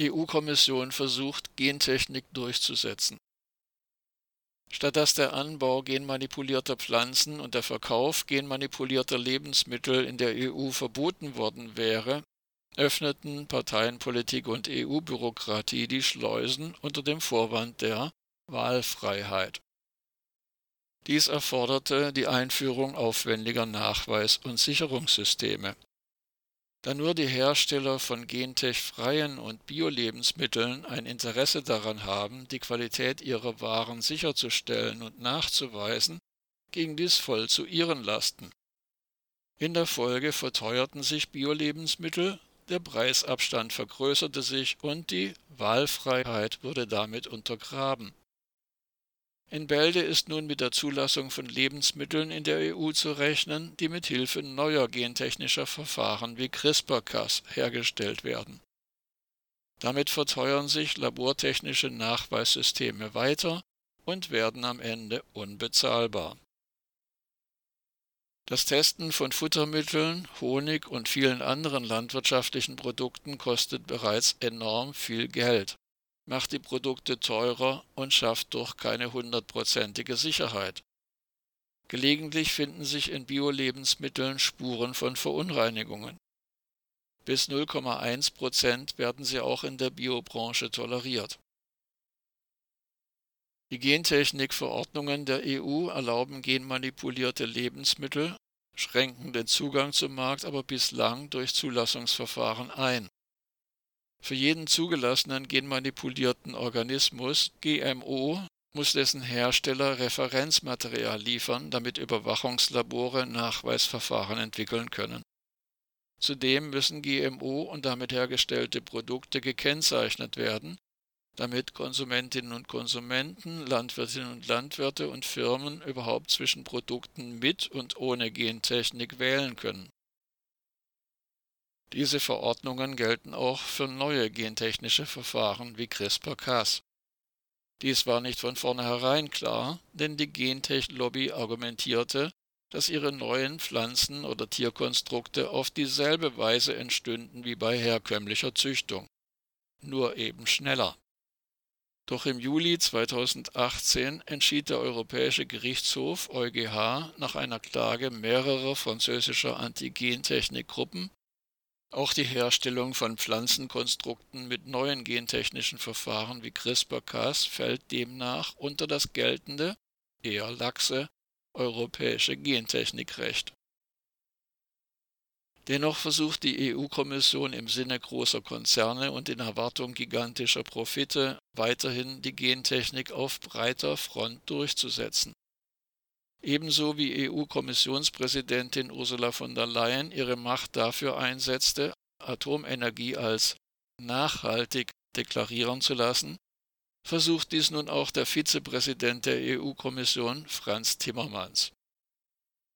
EU-Kommission versucht, Gentechnik durchzusetzen. Statt dass der Anbau genmanipulierter Pflanzen und der Verkauf genmanipulierter Lebensmittel in der EU verboten worden wäre, öffneten Parteienpolitik und EU-Bürokratie die Schleusen unter dem Vorwand der Wahlfreiheit. Dies erforderte die Einführung aufwendiger Nachweis- und Sicherungssysteme. Da nur die Hersteller von gentechfreien und Bio-Lebensmitteln ein Interesse daran haben, die Qualität ihrer Waren sicherzustellen und nachzuweisen, ging dies voll zu ihren Lasten. In der Folge verteuerten sich Bio-Lebensmittel, der Preisabstand vergrößerte sich und die Wahlfreiheit wurde damit untergraben. In Bälde ist nun mit der Zulassung von Lebensmitteln in der EU zu rechnen, die mit Hilfe neuer gentechnischer Verfahren wie CRISPR-Cas hergestellt werden. Damit verteuern sich labortechnische Nachweissysteme weiter und werden am Ende unbezahlbar. Das Testen von Futtermitteln, Honig und vielen anderen landwirtschaftlichen Produkten kostet bereits enorm viel Geld macht die Produkte teurer und schafft doch keine hundertprozentige Sicherheit. Gelegentlich finden sich in Bio-Lebensmitteln Spuren von Verunreinigungen. Bis 0,1 Prozent werden sie auch in der Biobranche toleriert. Die Gentechnikverordnungen der EU erlauben genmanipulierte Lebensmittel, schränken den Zugang zum Markt aber bislang durch Zulassungsverfahren ein für jeden zugelassenen genmanipulierten Organismus GMO muss dessen Hersteller Referenzmaterial liefern, damit Überwachungslabore Nachweisverfahren entwickeln können. Zudem müssen GMO und damit hergestellte Produkte gekennzeichnet werden, damit Konsumentinnen und Konsumenten, Landwirtinnen und Landwirte und Firmen überhaupt zwischen Produkten mit und ohne Gentechnik wählen können diese Verordnungen gelten auch für neue gentechnische Verfahren wie CRISPR-Cas. Dies war nicht von vornherein klar, denn die Gentech-Lobby argumentierte, dass ihre neuen Pflanzen- oder Tierkonstrukte auf dieselbe Weise entstünden wie bei herkömmlicher Züchtung, nur eben schneller. Doch im Juli 2018 entschied der Europäische Gerichtshof EuGH nach einer Klage mehrerer französischer Antigentechnikgruppen auch die Herstellung von Pflanzenkonstrukten mit neuen gentechnischen Verfahren wie CRISPR-Cas fällt demnach unter das geltende, eher laxe, europäische Gentechnikrecht. Dennoch versucht die EU-Kommission im Sinne großer Konzerne und in Erwartung gigantischer Profite weiterhin die Gentechnik auf breiter Front durchzusetzen ebenso wie EU-Kommissionspräsidentin Ursula von der Leyen ihre Macht dafür einsetzte, Atomenergie als nachhaltig deklarieren zu lassen, versucht dies nun auch der Vizepräsident der EU-Kommission Franz Timmermans.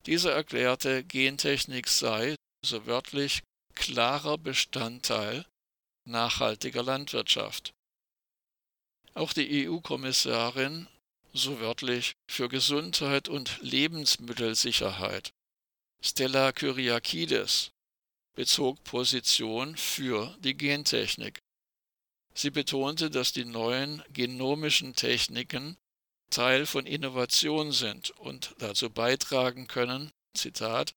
Dieser erklärte, Gentechnik sei, so wörtlich, klarer Bestandteil nachhaltiger Landwirtschaft. Auch die EU-Kommissarin so wörtlich, für Gesundheit und Lebensmittelsicherheit. Stella Kyriakides bezog Position für die Gentechnik. Sie betonte, dass die neuen genomischen Techniken Teil von Innovation sind und dazu beitragen können, Zitat,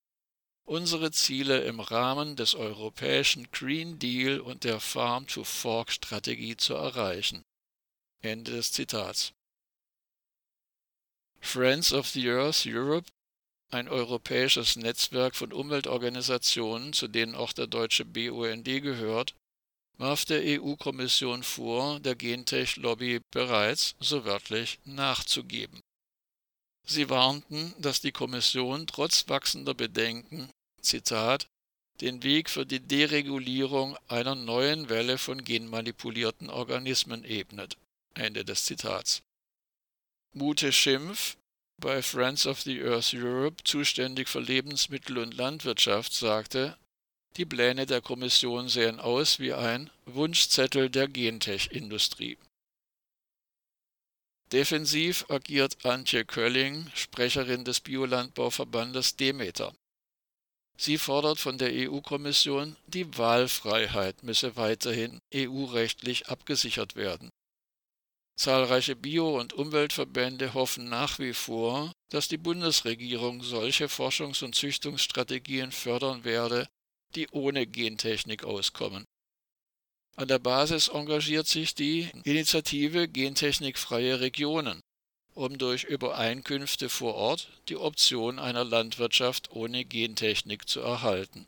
unsere Ziele im Rahmen des europäischen Green Deal und der Farm-to-Fork-Strategie zu erreichen. Ende des Zitats. Friends of the Earth Europe, ein europäisches Netzwerk von Umweltorganisationen, zu denen auch der deutsche BUND gehört, warf der EU-Kommission vor, der Gentech-Lobby bereits, so wörtlich, nachzugeben. Sie warnten, dass die Kommission trotz wachsender Bedenken, Zitat, den Weg für die Deregulierung einer neuen Welle von genmanipulierten Organismen ebnet. Ende des Zitats. Mute Schimpf, bei Friends of the Earth Europe zuständig für Lebensmittel und Landwirtschaft, sagte, die Pläne der Kommission sehen aus wie ein Wunschzettel der Gentech-Industrie. Defensiv agiert Antje Kölling, Sprecherin des Biolandbauverbandes Demeter. Sie fordert von der EU-Kommission, die Wahlfreiheit müsse weiterhin EU-rechtlich abgesichert werden. Zahlreiche Bio- und Umweltverbände hoffen nach wie vor, dass die Bundesregierung solche Forschungs- und Züchtungsstrategien fördern werde, die ohne Gentechnik auskommen. An der Basis engagiert sich die Initiative Gentechnikfreie Regionen, um durch Übereinkünfte vor Ort die Option einer Landwirtschaft ohne Gentechnik zu erhalten